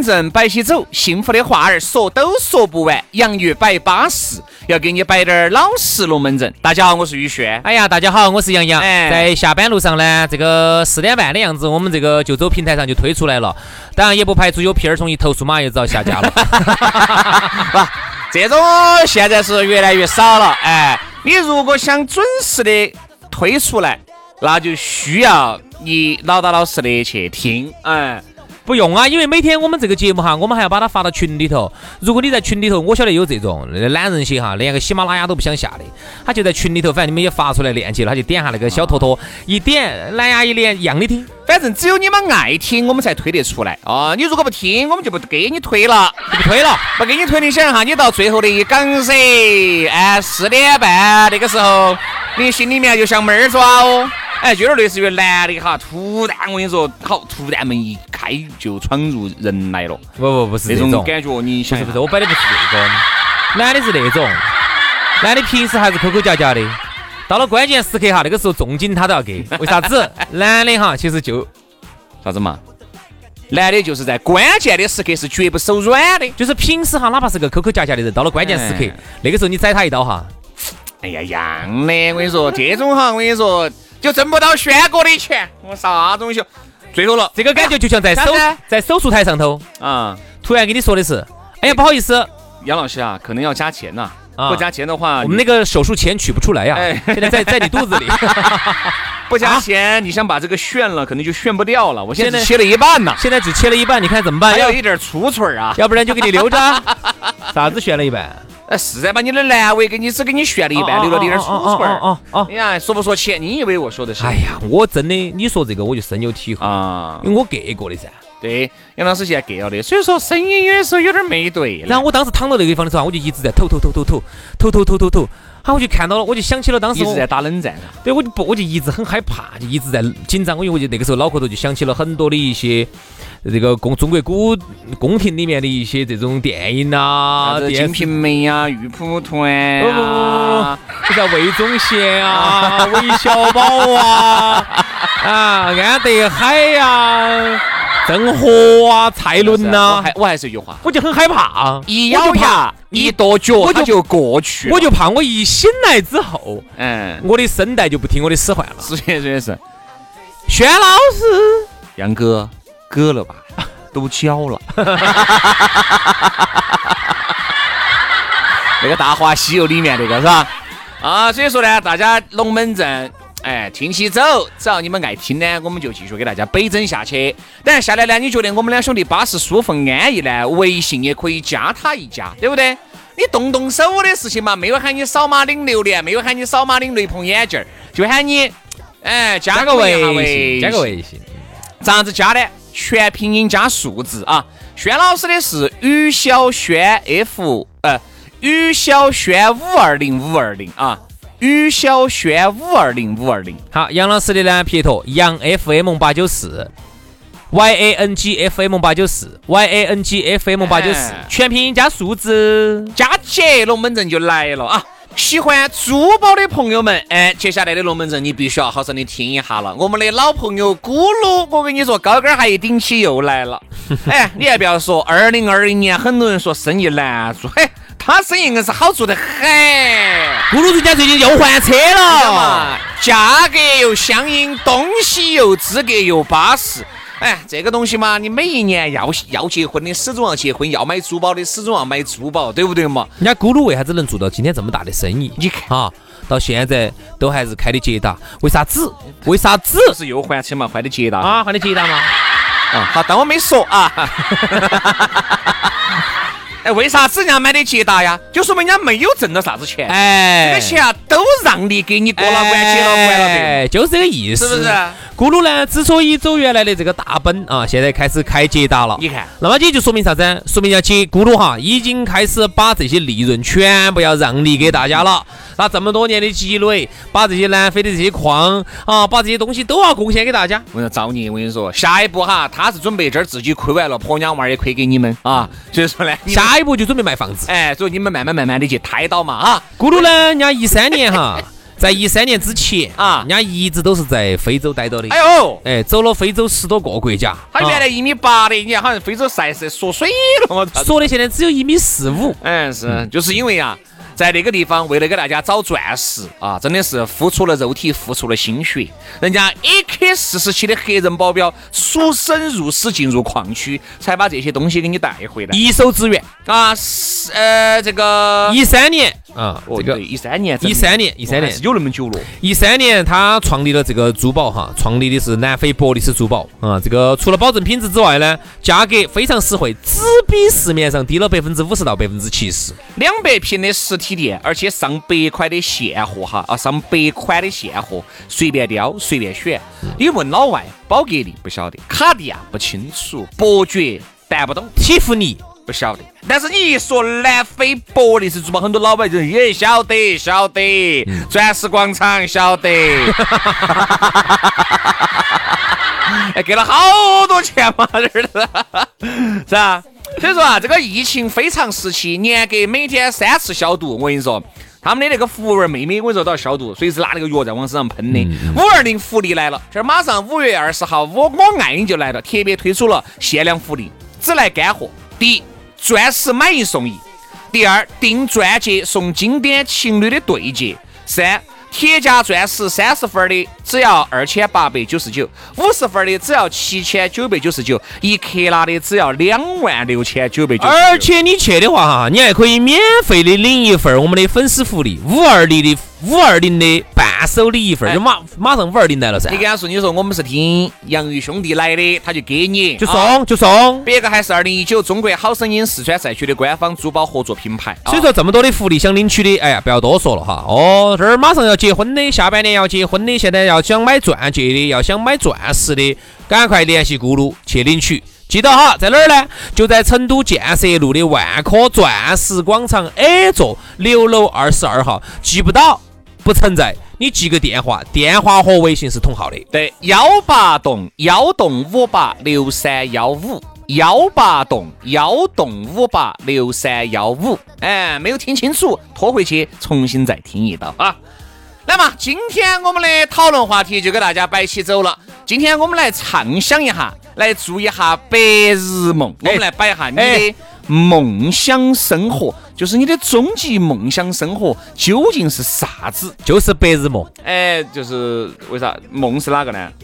龙门阵摆起走，幸福的话儿说都说不完。洋芋摆巴适，要给你摆点儿老实龙门阵。大家好，我是宇轩。哎呀，大家好，我是杨洋。哎在下班路上呢，这个四点半的样子，我们这个就走平台上就推出来了。当然也不排除有屁儿虫一投诉，马上就遭下架了。这种现在是越来越少了。哎，你如果想准时的推出来，那就需要你老老老实的去听。哎，不用啊，因为每天我们这个节目哈，我们还要把它发到群里头。如果你在群里头，我晓得有这种懒人些哈，连个喜马拉雅都不想下的，他就在群里头，反正你们也发出来链接了，他就点下那个小坨坨，一点蓝牙一连一样的听。反正只有你们爱听，我们才推得出来啊！你如果不听，我们就不给你推了，就不推了。不给你推。你想哈，你到最后的一岗噻，哎，四点半那个时候，你心里面就像猫儿爪哦。哎，就有点类似于男的哈，突然我跟你说，好，突然门一开就闯入人来了，不不不是那这种种感觉，你想不是不是，我摆的不是这种，男的是那种，男的平时还是抠抠夹夹的，到了关键时刻哈，那个时候重金他都要给，为啥子？男的哈，其实就啥子嘛？男的就是在关键的时刻是绝不手软的。就是平时哈，哪怕是个抠抠夹夹的人，到了关键时刻哎，那个时候你宰他一刀哈，哎呀，一样的，我跟你说，这种哈，我跟你说，就挣不到轩哥的钱，我啥东西？最后了，这个感觉就像在手在手术台上头，啊，突然跟你说的是，哎呀不好意思，杨老师啊，可能要加钱呐、啊不加钱的话，我们那个手术钱取不出来呀哎，现在在在你肚子里。不加钱，你想把这个炫了，可能就炫不掉了。我现在切了一半呢，现在只切了一半，你看怎么办？要还有一点粗脆儿啊。要不然就给你留着。啥子炫了一半？哎，是噻把你的阑尾给你只给你炫了一半，哦留了点粗脆儿。哦哦哦哦哎呀，说不说钱？你以为我说的是？哎呀，我真的，你说这个我就深有体会，啊，因为我给过的噻。对，杨老师现在 get 了的，所以说声音有的时候有点没对。然后我当时躺到那个地方的时候，我就一直在吐吐吐吐吐吐吐吐吐吐，好，我就看到了，我就想起了当时我一直在打冷战。对，我就不，我就一直很害怕，就一直在紧张。我因为我就那个时候脑壳头就想起了很多的一些这个宫中国古宫廷里面的一些这种电影呐、金瓶梅》呀，《玉蒲团》不不不叫魏忠贤啊，韦小宝啊，啊，安德海呀，郑和啊，蔡伦我呐还，我还是一句话，我就很害怕，一咬牙，一跺脚，我就它就过去。我就怕我一醒来之后，嗯，我的声带就不听我的使唤了。是是的是，轩老师，杨哥，割了吧，都交了。那个《大话西游》里面那个是吧？啊，所以说呢，大家龙门阵，哎，听起走，只要你们爱听呢，我们就继续给大家北整下去。当然下来呢，你觉得我们两兄弟巴适舒服安逸呢，微信也可以加他一加，对不对？你动动手的事情嘛，没有喊你扫码领榴莲，没有喊你扫码领雷朋眼镜儿，就喊你，哎，加加个微信，加个微信。咋样子加呢？全拼音加数字啊！轩老师的是于小轩 F 呃于小轩五二零五二零啊，于小轩五二零五二零。好，杨老师的呢，撇脱杨 FM 八九四，Y A N G F M 八九四，Y A N G F M 八九四哎，全拼音加数字。加起龙门阵就来了啊！喜欢珠宝的朋友们，哎，接下来的龙门阵你必须要好生的听一下了。我们的老朋友咕噜，我跟你说，高跟鞋一顶起又来了。哎，你还不要说，二零二零年很多人说生意难做，嘿，他生意硬是好做的很。咕噜人家最近又换车了嘛，价格又相应，东西又资格又巴适。哎，这个东西嘛，你每一年要要结婚的，始终要结婚；要买珠宝的，始终要买珠宝，对不对嘛？人家咕噜为啥子能做到今天这么大的生意？你看啊，到现在都还是开的捷达，为啥子？为啥子？不是又换车嘛，换的捷达啊，换的捷达嘛？啊，好，当我没说啊。哎，为啥子人家买的捷达呀？就说明人家没有挣到啥子钱。哎，这个钱啊，都让利给你过了关、结了关了的，就是这个意思，是不是？咕噜呢，之所以走原来的这个大奔啊，现在开始开捷达了。你看，那么这就说明啥子？说明要捷咕噜哈，已经开始把这些利润全部要让利给大家了。那这么多年的积累，把这些南非的这些矿啊，把这些东西都要贡献给大家。我跟你说，造孽！我跟你说，下一步哈，他是准备这儿自己亏完了，婆娘娃儿也亏给你们啊。所以说呢，下一步就准备卖房子。哎，所以你们慢慢慢慢的去胎到嘛啊。咕噜呢，人家一三年哈。在一三年之前啊，人家一直都是在非洲待着的。哎呦，哎，走了非洲十多个国家。他原来一米八的，你看好像非洲晒是缩水了。我操，说的现在只有一米四五。嗯，是，就是因为啊。在那个地方，为了给大家找钻石啊，真的是付出了肉体，付出了心血。人家 AK 四十七的黑人保镖出生入死，进入矿区，才把这些东西给你带回来。一手资源啊，是呃，这个一三年啊，这个一三年，一三年，一三年有那么久了。一三年他创立了这个珠宝哈，创立的是南非伯利斯珠宝啊。这个除了保证品质之外呢，价格非常实惠，只比市面上低了百分之五十到百分之七十。两百平的实体。店，而且上百块的现货哈啊，上百款的现货，随便挑，随便选。你问老外，宝格丽不晓得，卡地亚不清楚，伯爵办不懂，蒂芙尼不晓得。但是你一说南非伯利斯珠宝，很多老外就也晓得，晓得。钻石广场晓得，哎，给了好多钱嘛，这儿的，是啊？所以说啊，这个疫情非常时期，严格每天三次消毒。我跟你说，他们的那个服务员妹妹，我跟你说都要消毒，随时拿那个药在往身上喷的。五二零福利来了，这儿马上五月二十号，我我爱你就来了，特别推出了限量福利，只来干货。第一，钻石买一送一；第二，订钻戒送经典情侣的对戒；三。铁价钻石三十分的只要二千八百九十九，五十分的只要七千九百九十九，一克拉的只要两万六千九百九。而且你去的话哈，你还可以免费的领一份我们的粉丝福利，五二零的。五二零的手里一份，就马马上五二零来了噻。你跟他说，你说我们是听洋芋兄弟来的，他就给你，就送就送。别个还是二零一九中国好声音四川赛区的官方珠宝合作品牌。所以说这么多的福利想领取的，哎呀，不要多说了哈。哦，这儿马上要结婚的，下半年要结婚的，现在要想买钻戒的，要想买钻石的，赶快联系咕噜去领取。记得哈，在哪儿呢？就在成都建设路的万科钻石广场 A 座六楼二十二号。记不到。不存在，你记个电话，电话和微信是同号的。对，幺八栋幺栋五八六三幺五，幺八栋幺栋五八六三幺五。哎，没有听清楚，拖回去重新再听一道啊。那么今天我们的讨论话题就给大家摆起走了。今天我们来畅想一下，来做一下白日梦。我们来摆一下你的。梦想生活就是你的终极梦想生活究竟是啥子？就是白日梦。哎，就是为啥梦是哪个呢？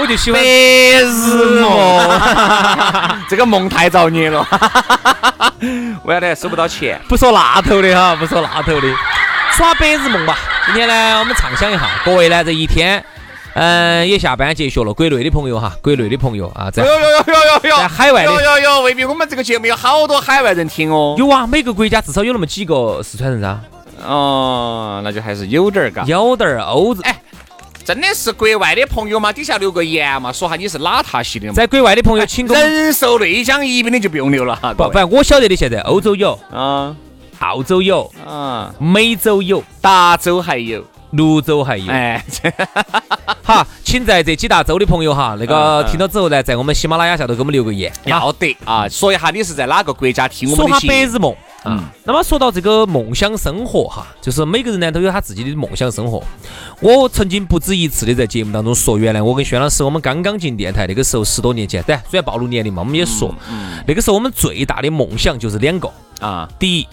我就喜欢白日梦，这个梦太造孽了。为啥呢？收不到钱。不说那头的哈，不说那头的，耍白日梦吧。今天呢，我们畅想一下，各位呢这一天。嗯，也下班结束了。国内的朋友哈，国内的朋友啊，在有有有有有在海外的有有有，未必我们这个节目有好多海外人听哦。有啊，每个国家至少有那么几个四川人噻。哦，那就还是有点儿嘎。有点儿欧哎，真的是国外的朋友嘛？底下留个言嘛，说下你是哪塔系的嘛？在国外的朋友，请人寿内江宜宾的就不用留了哈。不，反正我晓得的，现在欧洲有啊，澳洲有啊，美洲有，达州还有。泸州还有，哎，好。请在这几大洲的朋友哈，那个听到之后呢，在我们喜马拉雅下头给我们留个言，要得啊！说一下你是在哪个国家听我们的节目？白日梦。嗯啊，那么说到这个梦想生活哈，就是每个人呢都有他自己的梦想生活。我曾经不止一次的在节目当中说，原来我跟轩老师我们刚刚进电台那个时候十多年前，对，虽然暴露年龄嘛，我们也说，那个时候我们最大的梦想就是两个，啊，第一，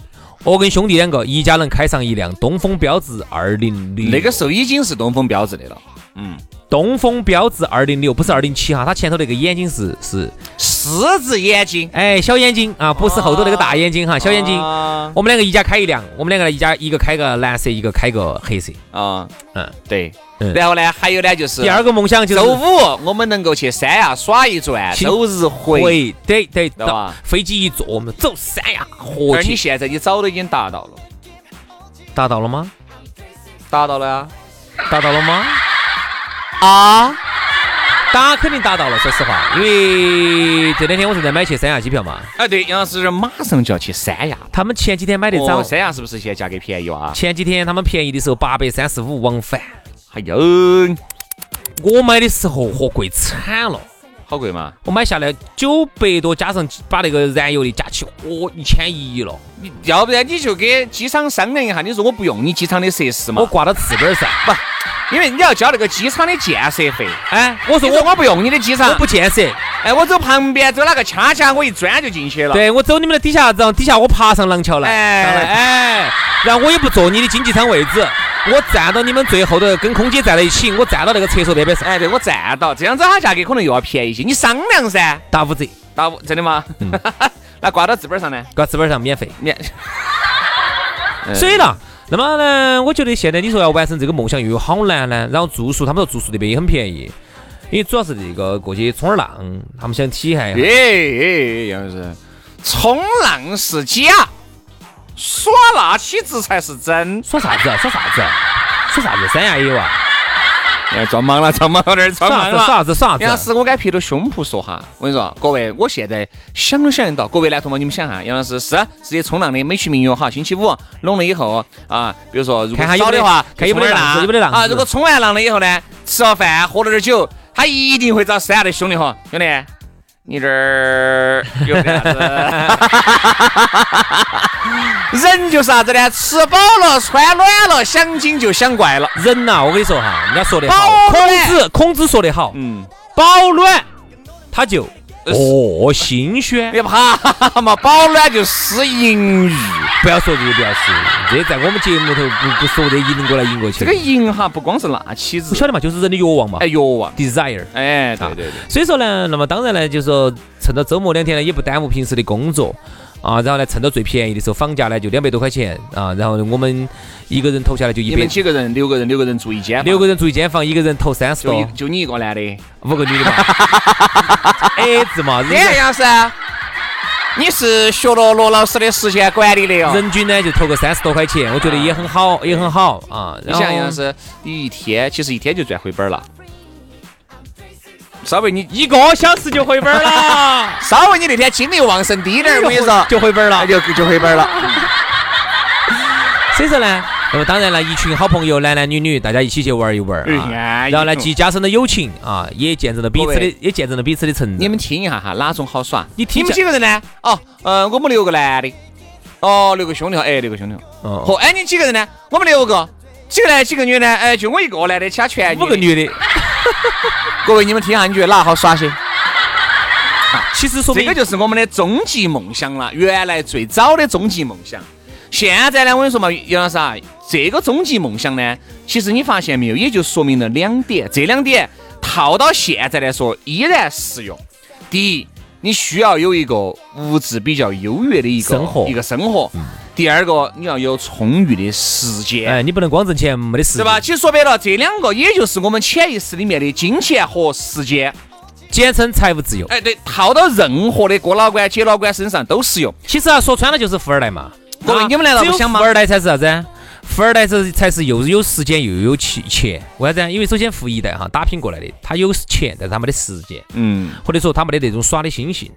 我跟兄弟两个一家能开上一辆东风标致二零零，那个时候已经是东风标致的了。嗯，东风标致二零六不是二零七哈，它前头那个眼睛是是狮子眼睛，哎小眼睛啊，不是后头那个大眼睛哈，小眼睛。啊我们两个一家开一辆，我们两个一家一个开个蓝色，一个开个黑色。啊，嗯，对嗯。然后呢，还有呢，就是第二个梦想就是周五我们能够去三亚耍一转，周日回。回，对对，知道吧飞机一坐，我们走三亚，而活去。你现在你早都已经达到了，达到了吗？达到了呀！达到了吗？啊，打肯定打到了，说实话，因为这两天我正在买去三亚机票嘛。哎对，杨老师马上就要去三亚，他们前几天买的早哦，，三亚是不是现在价格便宜啊？前几天他们便宜的时候八百三十五往返，哎呦，我买的时候货贵惨了。好贵嘛？我买下来九百多，加上把那个燃油的加起，哦，一千一了。你要不然你就跟机场商量一下，你说我不用你机场的设施嘛我？挂到自个儿上，不，因为你要交那个机场的建设费。哎，我说我说我不用你的机场，我不建设，哎，我走旁边走哪个掐掐，我一钻就进去了。对我走你们的底下，然后底下我爬上廊桥来，哎哎，然后我也不坐你的经济舱位置，我站到你们最后头跟空姐站在一起，我站到那个厕所那边上，哎，对我站到，这样子它价格可能又要便宜些。你商量噻，打五折，打五真的吗？那挂到字本上呢？挂字本上免费。免。所以呢，那么呢，我觉得现在你说要完成这个梦想又有好难呢。然后住宿，他们说住宿那边也很便宜，因为主要是这个过去冲点浪，他们想体验一下。哎哎，杨老师，冲浪是假，耍那起子才是真。耍啥子啊？耍啥子啊？耍啥子？三亚也有啊？哎，装忙了，装忙了点，装耍啥子？耍啥子？耍啥子？杨老师，我该拍着胸脯说哈，我跟你说，各位，我现在想都想得到，各位男同胞，你们想哈，杨老师是直接冲浪的美其名曰哈，星期五弄了以后啊，比如说如果看下有没得少的话，看有没得浪子有没得浪啊？如果冲完浪了以后呢，吃了饭，喝了点酒，他一定会找三亚的兄弟哈，兄弟。你这儿有点啥子？人就是啥子呢？吃饱了，穿暖了，想精就想怪了。人呐、我跟你说哈，人家说的好，保孔子孔子说的好，嗯，保暖他就哦新鲜。别怕嘛，保暖就失淫欲。不要说这些，不要说，这在我们节目头不不说的，赢过来赢过去。这个淫哈，不光是那妻子，不晓得嘛，就是人的欲望嘛哎，欲望，，desire。哎，对对对，所以说呢，那么当然呢，就是说趁着周末两天呢，也不耽误平时的工作啊，然后呢，趁着最便宜的时候，房价呢就两百多块钱啊，然后我们一个人投下来就一你们百，几个人，六个人，六个人住一间，六个人住一间房，一个人投三十多，就你一个男的。五个女的嘛，A 字嘛，人哎，杨老师，你是学了罗老师的时间管理的哟。人均呢就投个三十多块钱，我觉得也很好，也很好啊。你然后想杨老师，你一天其实一天就赚回本了。稍微你一个小时就回本了，稍微你那天精力旺盛低点儿，我跟你说，就回本了。就就回本了。所以说呢，那么当然了，一群好朋友，男男女女，大家一起去玩一玩哎啊，然后呢，既加深了友情啊，也见证了彼此的，也见证了彼此的成长。你们听一下哈，哪种好耍？你听你们几个人呢？哦，呃，我们六个男的，哦，六个兄弟，哎，六个兄弟伙。哦嚯，哎，你几个人呢？我们六个，几个男，几个女呢？哎，就我一个男的，其他全五个。女的，各位，你们听下，你觉得哪好耍些？其实说这个就是我们的终极梦想了，原来最早的终极梦想。现在呢，我跟你说嘛，杨老师啊，这个终极梦想呢，其实你发现没有，也就说明了两点，这两点套到现在来说依然适用。第一，你需要有一个物质比较优越的一个生活一个生活。第二个，你要有充裕的时间。哎，你不能光挣钱没得时间，对吧？？其实说白了，这两个也就是我们潜意识里面的金钱和时间。简称财务自由。哎，对，套到任何的哥老倌、姐老倌身上都适用。其实啊，说穿了就是富二代嘛。啊各位你们难道不想吗富二代才是啥子？富二代是才是又有时间又有钱钱。为啥子？因为首先富一代哈打拼过来的，他有钱，但是他没得时间，嗯，或者说他没得那种耍的心性。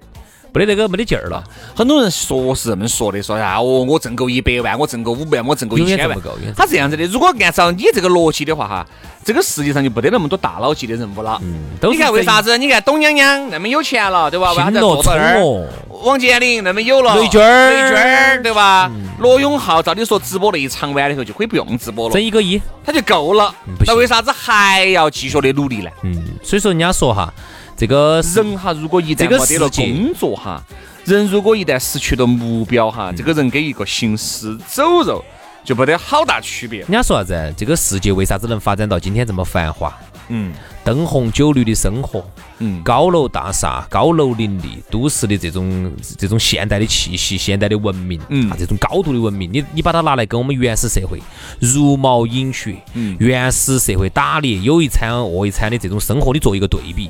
没得那个没得劲儿了，很多人说是这么说的，说啊，哦，我挣够一百万，我挣够五百万，我挣够一千万不够他这样子的，如果按照你这个逻辑的话，哈，这个世界上就没得那么多大佬级的人物了。嗯你看为啥子？你看董娘娘那么有钱了，对吧？为啥子儿？王健林那么有了，雷军儿雷军儿对吧？罗永浩照理说直播那一场完了以后就可以不用直播了挣，一个亿。他就够了那为啥子还要继续的努力呢？嗯，所以说人家说哈，这个人哈，如果一旦这个没得了工作哈，人如果一旦失去了目标哈，这个人跟一个行尸走肉就没得好大区别。人家说啥子？这个世界为啥子能发展到今天这么繁华？嗯灯红酒绿的生活，嗯，高楼大厦、高楼林立，都市的这种这种现代的气息、现代的文明，嗯啊，这种高度的文明，你你把它拿来跟我们原始社会茹毛饮血、嗯原始社会打猎有一餐饿一餐的这种生活，你做一个对比，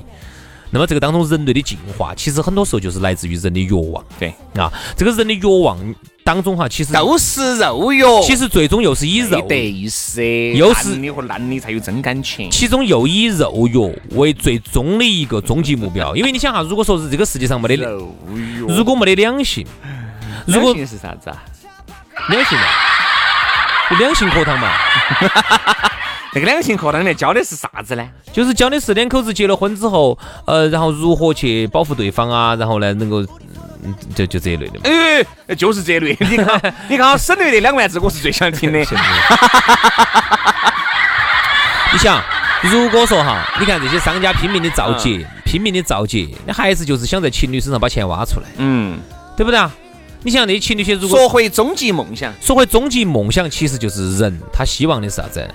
那么这个当中人类的进化，其实很多时候就是来自于人的欲望。对，啊，这个人的欲望当中哈，其实都是肉欲。其实最终又是以肉。没得噻，又是男的和男的才有真感情。其中又以肉欲为最终的一个终极目标，因为你想哈，如果说是这个世界上没得，肉哟，如果没得两性，如果两性是啥子啊？两性嘛，就两性课堂嘛，那个两性课当年教的是啥子呢？就是教的是两口子结了婚之后，呃，然后如何去保护对方啊，然后呢，能够，嗯，就就这一类的嘛。哎，就是这一类。你看，你看，省略那两万字，我是最想听的。你想，如果说哈，你看这些商家拼命的造节，拼命的造节，那还是就是想在情侣身上把钱挖出来，嗯，对不对啊？你想那些情侣些如果说回终极梦想，说回终极梦想，其实就是人他希望的是啥子？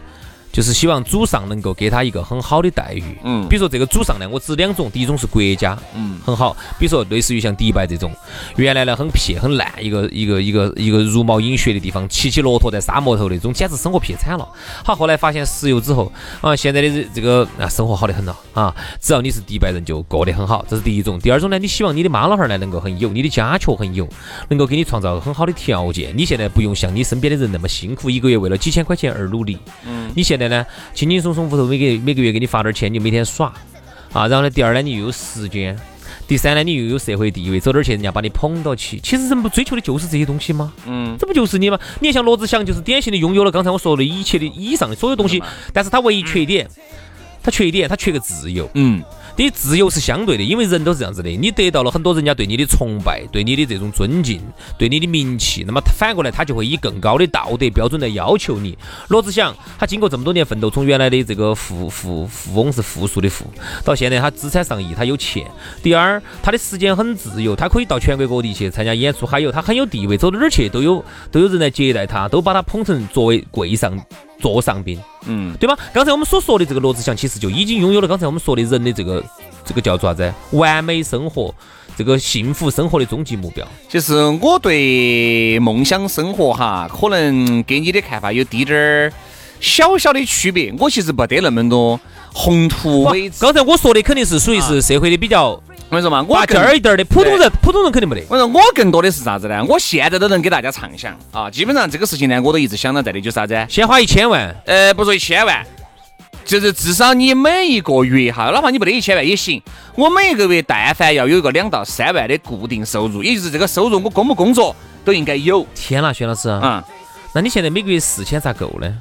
就是希望祖上能够给他一个很好的待遇。嗯比如说这个祖上呢，我指两种，第一种是国家，嗯，很好。比如说类似于像迪拜这种，原来呢很撇很烂，一个一个一个一个茹毛饮血的地方，骑骑骆驼在沙漠头那种，简直生活撇惨了。好，后来发现石油之后，啊，现在的这这个啊生活好得很了啊，只要你是迪拜人就过得很好，这是第一种。第二种呢，你希望你的妈老汉儿呢能够很有，你的家雀很有，能够给你创造很好的条件。你现在不用像你身边的人那么辛苦，一个月为了几千块钱而努力。嗯，你现在呢，轻轻松松屋头每个每个月给你发点钱，你就每天耍啊。然后呢，第二呢，你又有时间。第三呢，你又有社会地位，走哪儿去人家把你捧到起。其实人不追求的就是这些东西吗？嗯，这不就是你吗？你像罗志祥，就是典型的拥有了刚才我说的一切的以上的所有东西，但是他唯一缺点，他缺一点，他缺个自由。嗯，你自由是相对的，因为人都是这样子的，你得到了很多人家对你的崇拜，对你的这种尊敬，对你的名气，那么反过来他就会以更高的道德标准来要求你。罗志祥他经过这么多年奋斗，从原来的这个富富富翁是富庶的富，到现在他资产上亿，他有钱。第二，他的时间很自由，他可以到全国各地去参加演出，还有他很有地位，走到哪儿去都有都有人来接待他，都把他捧成作为贵上座上宾。嗯，对吧？刚才我们所说的这个罗志祥，其实就已经拥有了刚才我们说的人的这个这个叫做啥子？完美生活，这个幸福生活的终极目标。其实我对梦想生活哈，可能跟你的看法有滴点儿小小的区别。我其实没得那么多宏图伟志。刚才我说的肯定是属于是社会的比较我跟你说嘛，我拔尖儿一点儿的，普通人普通人肯定没得。我说我更多的是啥子呢？我现在都能给大家畅想啊，基本上这个事情呢，我都一直想到在的，就是啥子？先花一千万，呃，不说一千万，就是至少你每一个月哈，哪怕你没得一千万也行，我每一个月但凡要有一个两到三万的固定收入，也就是这个收入我工不工作都应该有天呐，薛老师，嗯、那你现在每个月四千咋够呢？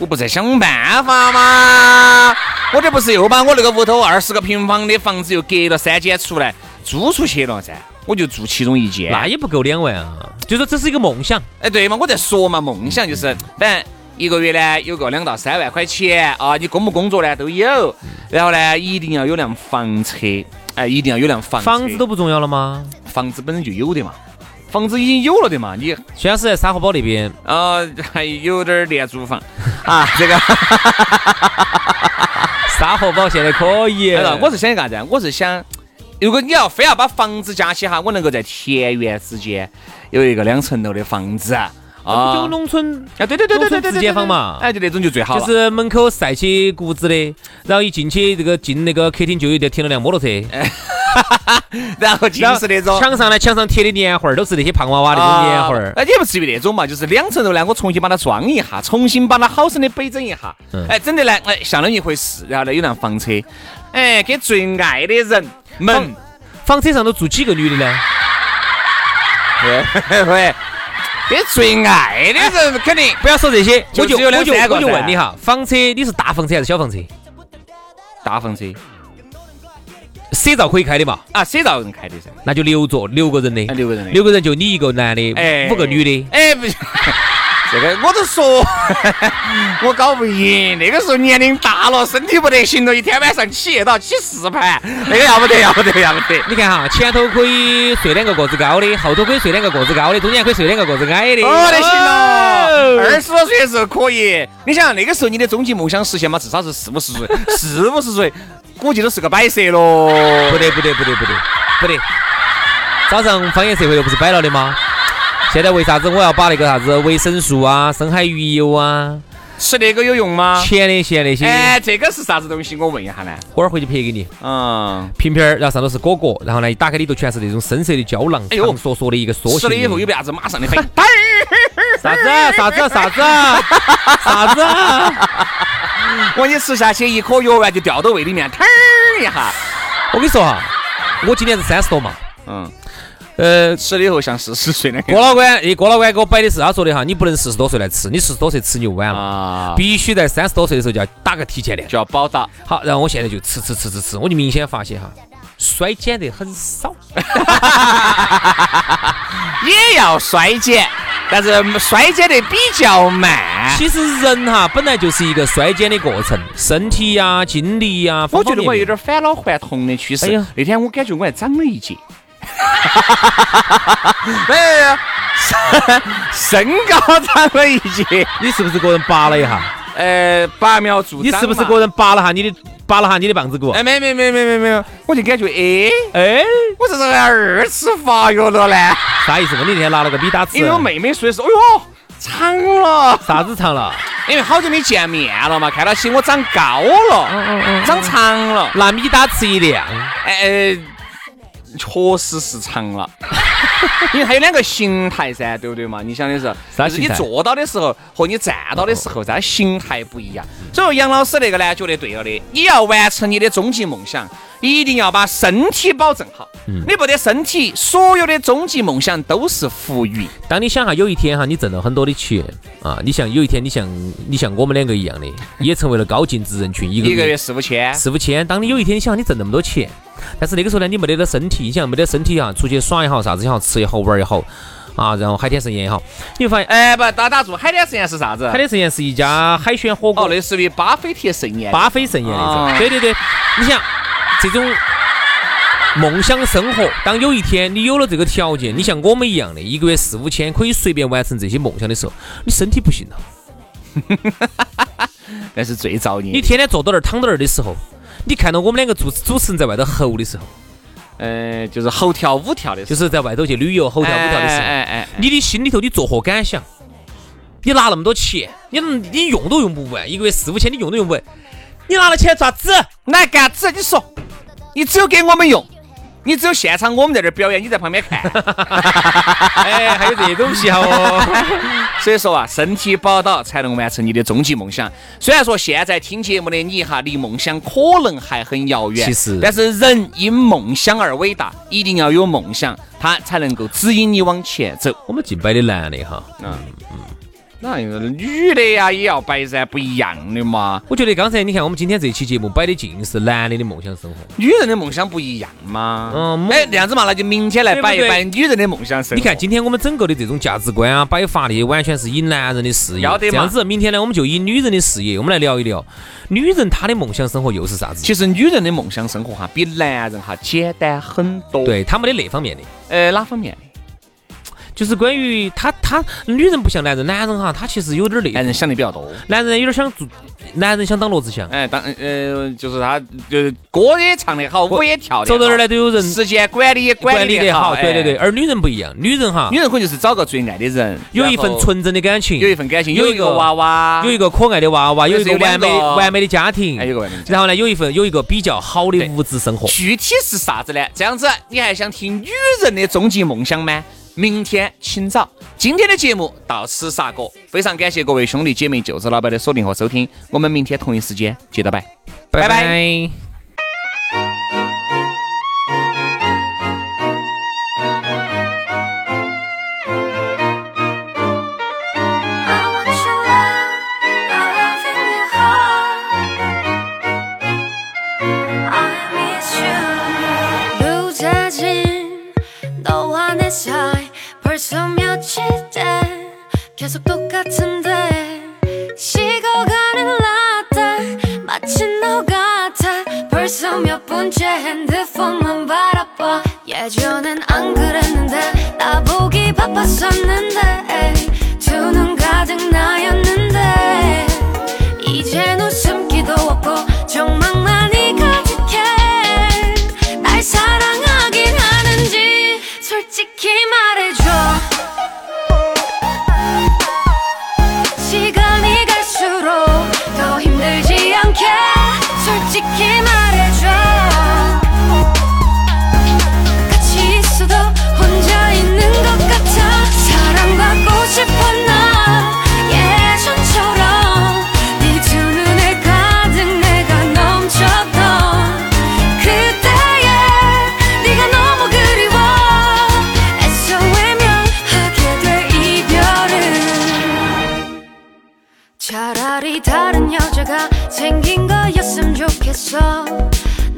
我不在想办法吗？我这不是又把我那个屋头二十个平方的房子又隔了三间出来租出去了噻？我就住其中一间。那也不够两万啊，就说这是一个梦想。哎，对嘛，我在说嘛，梦想就是，反正一个月呢有个两到三万块钱啊，你工不工作呢都有，然后呢一定要有辆房车，哎，一定要有辆房车房子都不重要了吗？房子本身就有的嘛，房子已经有了的嘛，你虽然是在沙河堡那边，啊 还有点儿廉租房啊，这个，沙河堡现在可以。哎我是想干啥子？我是想。如果你要非要把房子加起哈，我能够在田园之间有一个两层楼的房子啊，啊就农村啊，对对对对对自，建房嘛哎，就那种就最好了。就是门口晒起谷子的，然后一进去这个进那个客厅就有点停了辆摩托车，然后就是那种墙上呢墙上贴的年画儿都是那些胖娃娃那种年画儿。哎，也不至于那种嘛，就是两层楼呢，我重新把它装一下，重新把它好生的摆整一下，嗯哎，整的呢，哎，像那么一回事。然后呢，有辆房车，哎，给最爱的人们房车上都住几个女的呢？对对，跟最爱的人肯定不要说这些，我就我就我就问你哈，房车你是大房车还是小房车？大房车车照可以开的嘛？啊，谁造人开的噻？那就六座，六个人的，啊六个人的六个人就你一个男的，哎五个女的。哎，不行，这个我都说，我搞不赢。那个时候年龄大了，身体不得行了，一天晚上起夜到起四盘，那个要不得，要不得，要不得。你看哈，前头可以睡两个个子高的，后头可以睡两个个子高的，中间可以睡两个个子矮的。哦，那行了，哦二十多岁的时候可以。你想那个时候你的终极梦想实现嘛？至少是四五十岁，四五十岁估计都是个摆设喽。不得不得不得不得不得！早上方言社会又不是摆了的吗？现在为啥子我要把那个啥子维生素啊、深海鱼油啊、吃那个有用吗？前列腺那些，哎，这个是啥子东西？我问一下呢。会儿回去拍给你。嗯，瓶瓶儿，然后上头是果果，然后呢一打开里头全是那种深色的胶囊，哎呦长缩缩的一个缩形。吃了以后有为啥子马上的飞？啥子啊啥子啊啥子啊 啥子啊？我你吃下去一颗药丸就掉到胃里面，腾儿一下。我跟你说哈，我今年是三十多嘛，嗯，呃，吃了以后像四十岁的郭老倌，诶，郭老倌给我摆的是，他说的哈，你不能四十多岁来吃，你四十多岁吃你就晚了，啊，必须在三十多岁的时候就要打个提前量。就要保打。好，然后我现在就吃吃吃吃吃，我就明显发现哈，衰减得很少。也要衰减，但是衰减得比较慢。其实人哈本来就是一个衰减的过程，身体呀、精力呀，我觉得我有方方面面点返老还童的趋势。哎呀那天我感觉我还长了一截。没有，身高长了一截。你是不是个人拔了一下？呃，拔苗助长嘛。你是不是个人拔了下你的拔了下你的棒子骨？哎，没没没没没没有，我就感觉，哎，哎，我这是二次发育了呢。啥意思？我那天拿了个米打齿因为，我妹妹说的是，哎呦，长了。啥子长了？因为好久没见面了嘛，看到起我长高了，嗯嗯嗯长长了，拿米打齿一亮，哎，确实是长了。因为它有两个形态噻，对不对嘛？你想的是，但是你坐到的时候和你站到的时候，它形态不一样。所以说杨老师那个呢，觉得对了的。你要完成你的终极梦想，一定要把身体保证好。你没得身体，所有的终极梦想都是浮云。当你想哈，有一天哈，你挣了很多的钱啊，你像有一天你像你像我们两个一样的，也成为了高净值人群，一个一个月月四五千，四五千。当你有一天你想你挣那么多钱，但是那个时候呢，你没得了身体，你想没得身体哈，出去耍也好，啥子也好，吃也好，玩也好啊，然后海天盛宴也好，你会发现，哎，哎，不，打打住，海天盛宴是啥子？海天盛宴是一家海鲜火哦，锅，类似于巴菲特盛宴。巴菲盛宴那啊种。对对对，你想这种。梦想生活，当有一天你有了这个条件，你像我们一样的，一个月四五千可以随便完成这些梦想的时候，你身体不行了。那是最造孽你天天坐到那儿躺到那儿的时候，你看到我们两个主主持人在外头吼的时候，呃，就是吼跳舞跳的时候，就是在外头去旅游吼跳舞跳的时候，哎哎哎，你的心里头你作何感想？你拿那么多钱，你你用都用不完，一个月四五千你用都用不完，你拿了钱做啥子？来干子，你说，你只有给我们用，你只有现场我们在这儿表演，你在旁边看。哎，还有这种癖好哦。所以说啊，身体宝岛才能完成你的终极梦想。虽然说现在听节目的你哈，离梦想可能还很遥远，其实但是人因梦想而伟大，一定要有梦想，它才能够指引你往前走。我们敬摆的男的哈，那女的呀也要摆噻，不一样的嘛。我觉得刚才你看我们今天这期节目摆的尽是男的的梦想生活。女人的梦想不一样嘛。嗯哎，这样子嘛，那就明天来摆一摆女人的梦想生活。你看，今天我们整个的这种价值观啊、摆法的，完全是以男人的事业要得这样子。明天呢，我们就以女人的事业，我们来聊一聊女人她的梦想生活又是啥子？其实女人的梦想生活哈，比男人哈简单很多。，对她没得那方面的，呃，哪方面的？就是关于他他女人不像男人，男人哈他其实有点那男人想的比较多。男人有点想做，男人想当罗志祥，哎，当呃，就是他，就是歌也唱得好，舞也跳得好，走到哪儿呢都有人时间管理也管理得好。对对对，哎而女人不一样，女人哈女人可能就是找个最爱的人，有一份纯真的感情，有一份感情，有一个娃娃，有一个可爱的娃娃，有一个完美完美的家庭哎，有个完美的家庭然后呢，有一份有一个比较好的物质生活。具体是啥子呢？这样子，你还想听女人的终极梦想吗？明天清早。今天的节目到此煞过，非常感谢各位兄弟姐妹、舅子老板的锁定和收听，我们明天同一时间接着拜。拜拜拜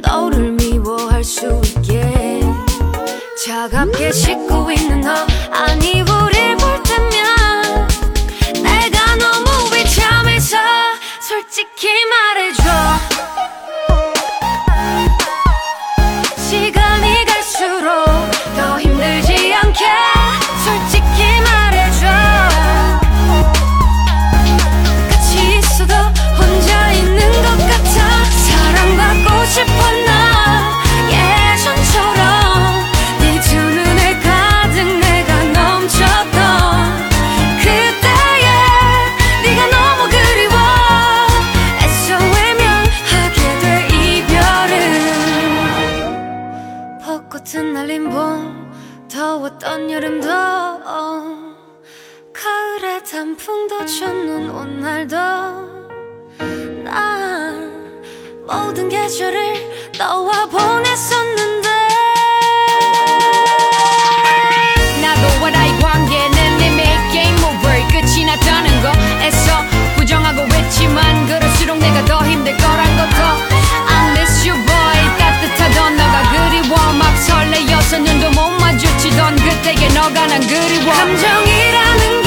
너를 미워할 수 있게 차갑게 씻고 있는 너 아니 우리. 풍도 첫눈 온 날도 난 모든 계절을 너와 보냈었는데. 나도 와라의 관계는 내 매일 모브를 끝이 났다는 거 애써 부정하고 외치만 그럴수록 내가 더 힘들 거란 것도. I miss you boy. 따뜻하던 너가 그리워. 막 설레여서 눈도 못 마주치던 그때의 너가 난 그리워. 감정이라는 게